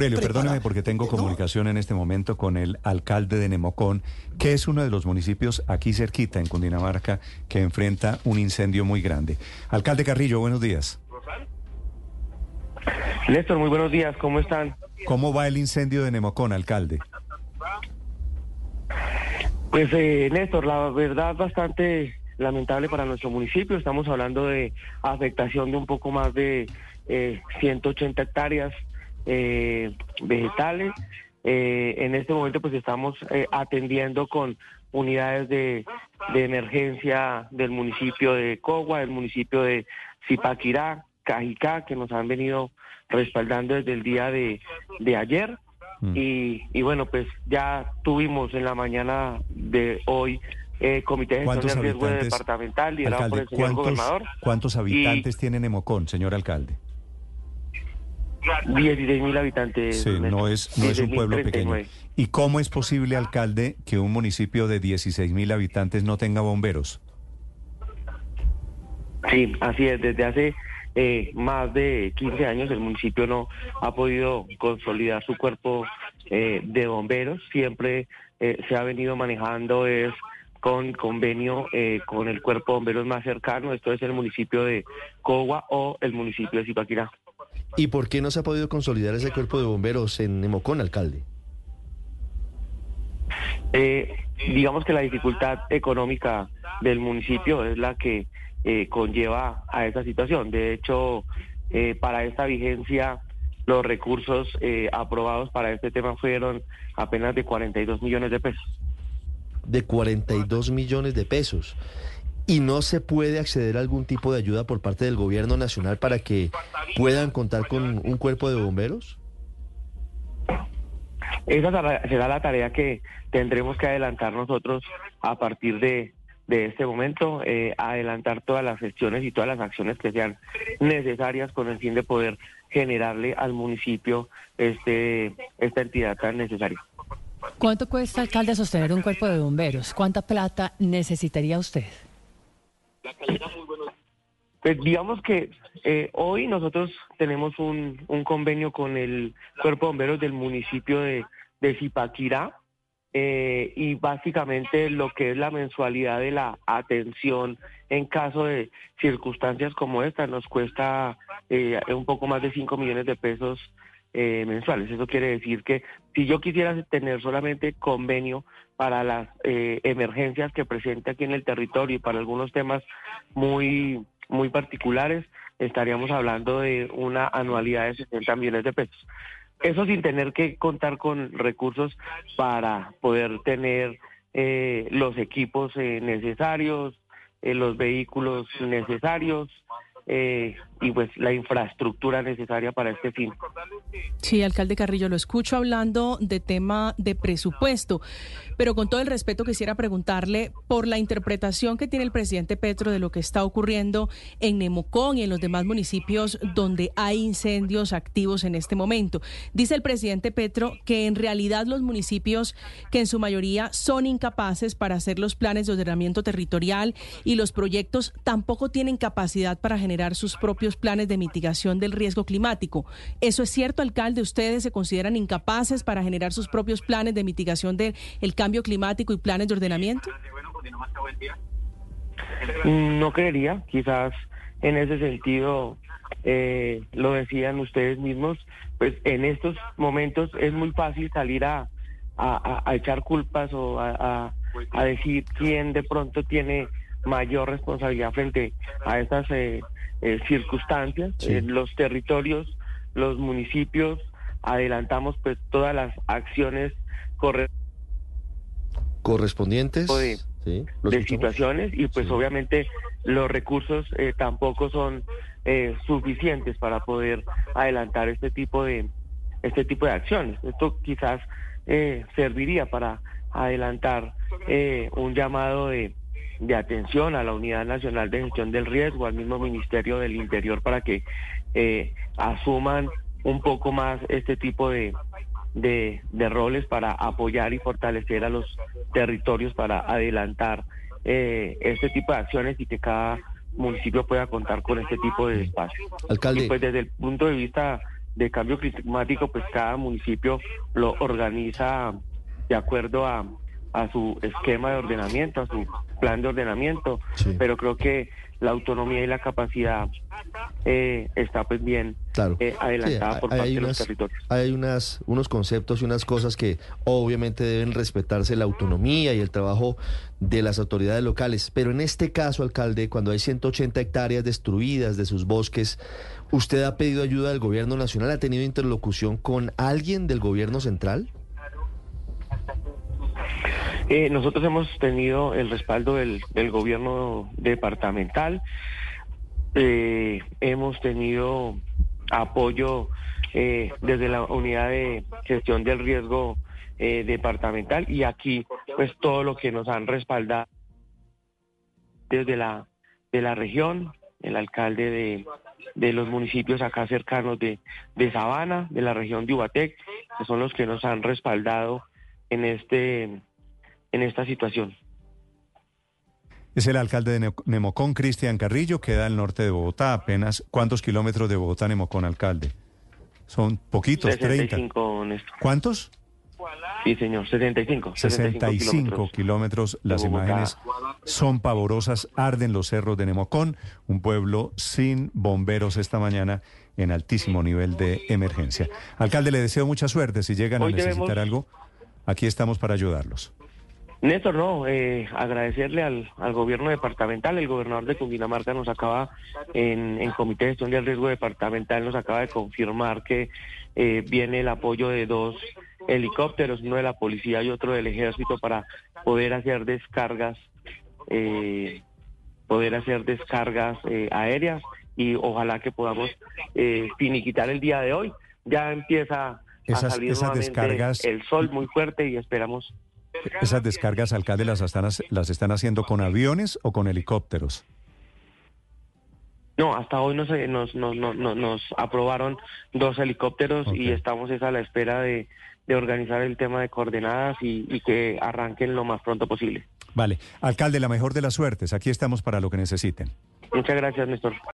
Aurelio, perdóneme porque tengo comunicación en este momento con el alcalde de Nemocón, que es uno de los municipios aquí cerquita en Cundinamarca que enfrenta un incendio muy grande. Alcalde Carrillo, buenos días. Néstor, muy buenos días, ¿cómo están? ¿Cómo va el incendio de Nemocón, alcalde? Pues eh, Néstor, la verdad bastante lamentable para nuestro municipio. Estamos hablando de afectación de un poco más de 180 eh, hectáreas eh, vegetales. Eh, en este momento pues estamos atendiendo con unidades de, emergencia del municipio de Cogua, del municipio de Zipaquirá, Cajicá, que nos han venido respaldando desde el día de, ayer. Mm. Y, y, bueno, pues ya tuvimos en la mañana de hoy eh, Comité de Gestión de Riesgo Departamental liderado por el señor gobernador. ¿Cuántos habitantes tiene Nemocón, señor alcalde? 16 mil habitantes. Sí, no es, no es un pueblo pequeño. ¿Y cómo es posible, alcalde, que un municipio de 16 mil habitantes no tenga bomberos? Sí, así es. Desde hace eh, más de 15 años el municipio no ha podido consolidar su cuerpo eh, de bomberos. Siempre eh, se ha venido manejando es con convenio eh, con el cuerpo de bomberos más cercano, esto es el municipio de Cogua o el municipio de Zipaquirá. ¿Y por qué no se ha podido consolidar ese cuerpo de bomberos en Nemocón, alcalde? Eh, digamos que la dificultad económica del municipio es la que eh, conlleva a esa situación. De hecho, para esta vigencia, los recursos aprobados para este tema fueron apenas de 42 millones de pesos de 42 millones de pesos. ¿Y no se puede acceder a algún tipo de ayuda por parte del gobierno nacional para que puedan contar con un cuerpo de bomberos? Esa será la tarea que tendremos que adelantar nosotros a partir de, este momento, eh, adelantar todas las gestiones y todas las acciones que sean necesarias con el fin de poder generarle al municipio este esta entidad tan necesaria. ¿Cuánto cuesta, alcalde, sostener un cuerpo de bomberos? ¿Cuánta plata necesitaría usted? Pues digamos que eh, hoy nosotros tenemos un, convenio con el Cuerpo de Bomberos del municipio de, Zipaquirá eh, y básicamente lo que es la mensualidad de la atención en caso de circunstancias como esta nos cuesta eh, un poco más de 5 millones de pesos eh, mensuales. Eso quiere decir que si yo quisiera tener solamente convenio para las eh, emergencias que presente aquí en el territorio y para algunos temas muy, muy particulares, estaríamos hablando de una anualidad de 60 millones de pesos. Eso sin tener que contar con recursos para poder tener eh, los equipos necesarios, los vehículos necesarios, eh, y pues la infraestructura necesaria para este fin. Sí, alcalde Carrillo, lo escucho hablando de tema de presupuesto, pero con todo el respeto quisiera preguntarle por la interpretación que tiene el presidente Petro de lo que está ocurriendo en Nemocón y en los demás municipios donde hay incendios activos en este momento. Dice el presidente Petro que en realidad los municipios que en su mayoría son incapaces para hacer los planes de ordenamiento territorial y los proyectos tampoco tienen capacidad para generar sus propios planes de mitigación del riesgo climático. ¿Eso es cierto, alcalde? ¿Ustedes se consideran incapaces para generar sus propios planes de mitigación del cambio climático y planes de ordenamiento? No creería, quizás en ese sentido eh, lo decían ustedes mismos, pues en estos momentos es muy fácil salir a, a, echar culpas o a, a, decir quién de pronto tiene mayor responsabilidad frente a estas eh, eh, circunstancias. En los territorios, los municipios, adelantamos pues todas las acciones correspondientes de, situaciones y pues obviamente los recursos eh, tampoco son suficientes para poder adelantar este tipo de este tipo de acciones. Esto quizás serviría para adelantar un llamado de de atención a la Unidad Nacional de Gestión del Riesgo, al mismo Ministerio del Interior, para que eh, asuman un poco más este tipo de, de, roles para apoyar y fortalecer a los territorios para adelantar eh, este tipo de acciones y que cada municipio pueda contar con este tipo de espacio. Alcalde. pues desde el punto de vista de cambio climático, pues cada municipio lo organiza de acuerdo a, a su esquema de ordenamiento, a su plan de ordenamiento, pero creo que la autonomía y la capacidad eh, está pues bien eh, adelantada por parte de los territorios. Hay unas, unos conceptos y unas cosas que obviamente deben respetarse la autonomía y el trabajo de las autoridades locales, pero en este caso, alcalde, cuando hay 180 hectáreas destruidas de sus bosques, ¿usted ha pedido ayuda del gobierno nacional? ¿Ha tenido interlocución con alguien del gobierno central? Eh, nosotros hemos tenido el respaldo del, gobierno departamental, eh, hemos tenido apoyo eh, desde la unidad de gestión del riesgo departamental y aquí pues todo lo que nos han respaldado desde la de la región, el alcalde de, de los municipios acá cercanos de, de Sabana, de la región de Ubatec, que son los que nos han respaldado en este en esta situación. Es el alcalde de Nemocón, Cristian Carrillo, queda al norte de Bogotá, apenas. ¿Cuántos kilómetros de Bogotá, Nemocón, alcalde? Son poquitos, 65, 30. ¿Cuántos? Sí, señor, 75. 65, kilómetros. Las imágenes son pavorosas. Arden los cerros de Nemocón, un pueblo sin bomberos esta mañana en altísimo nivel de emergencia. Alcalde, le deseo mucha suerte. Si llegan a necesitar algo, aquí estamos para ayudarlos. Néstor, no, eh, agradecerle al, al, gobierno departamental. El gobernador de Cundinamarca nos acaba, en, en Comité de Gestión del Riesgo Departamental, nos acaba de confirmar que eh, viene el apoyo de dos helicópteros, uno de la policía y otro del ejército, para poder hacer descargas, eh, poder hacer descargas eh, aéreas y ojalá que podamos eh, finiquitar el día de hoy. Ya empieza a salir esas descargas... el sol muy fuerte y esperamos ¿Esas descargas, alcalde, las están, las están haciendo con aviones o con helicópteros? No, hasta hoy nos, nos, nos, nos aprobaron dos helicópteros y estamos a la espera de, organizar el tema de coordenadas y, y, que arranquen lo más pronto posible. Vale. Alcalde, la mejor de las suertes. Aquí estamos para lo que necesiten. Muchas gracias, Néstor.